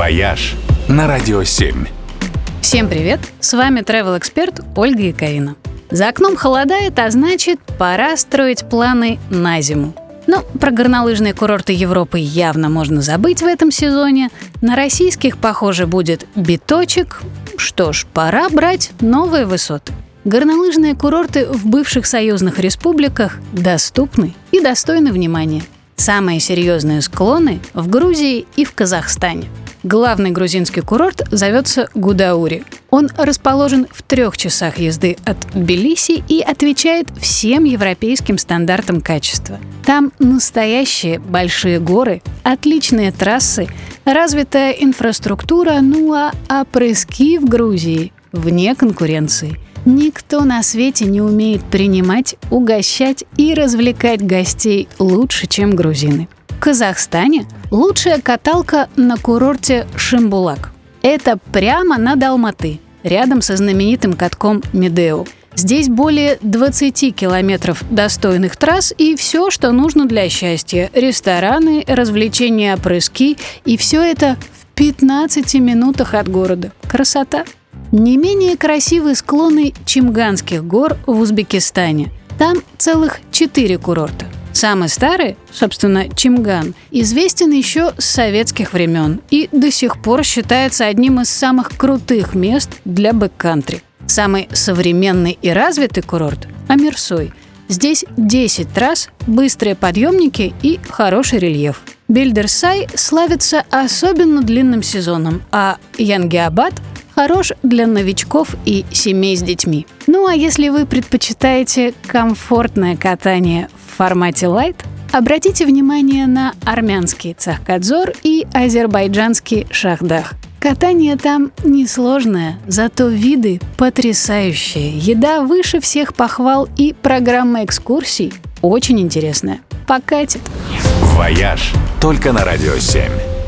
«Вояж» на Радио 7. Всем привет! С вами travel эксперт Ольга Яковина. За окном холодает, а значит, пора строить планы на зиму. Но про горнолыжные курорты Европы явно можно забыть в этом сезоне. На российских, похоже, будет биточек. Что ж, пора брать новые высоты. Горнолыжные курорты в бывших союзных республиках доступны и достойны внимания. Самые серьезные склоны в Грузии и в Казахстане. Главный грузинский курорт зовется Гудаури. Он расположен в трех часах езды от Тбилиси и отвечает всем европейским стандартам качества. Там настоящие большие горы, отличные трассы, развитая инфраструктура, ну а опрыски в Грузии вне конкуренции – Никто на свете не умеет принимать, угощать и развлекать гостей лучше, чем грузины. Казахстане лучшая каталка на курорте Шимбулак. Это прямо над Алматы, рядом со знаменитым катком Медео. Здесь более 20 километров достойных трасс и все, что нужно для счастья. Рестораны, развлечения, опрыски. И все это в 15 минутах от города. Красота! Не менее красивые склоны Чимганских гор в Узбекистане. Там целых четыре курорта. Самый старый, собственно, Чимган, известен еще с советских времен и до сих пор считается одним из самых крутых мест для бэккантри. Самый современный и развитый курорт – Амирсой. Здесь 10 трасс, быстрые подъемники и хороший рельеф. Бельдерсай славится особенно длинным сезоном, а Янгиабад хорош для новичков и семей с детьми. Ну а если вы предпочитаете комфортное катание формате лайт, обратите внимание на армянский Цахкадзор и азербайджанский Шахдаг. Катание там несложное, зато виды потрясающие. Еда выше всех похвал и программа экскурсий очень интересная. Покатит. «Вояж» только на Радио 7.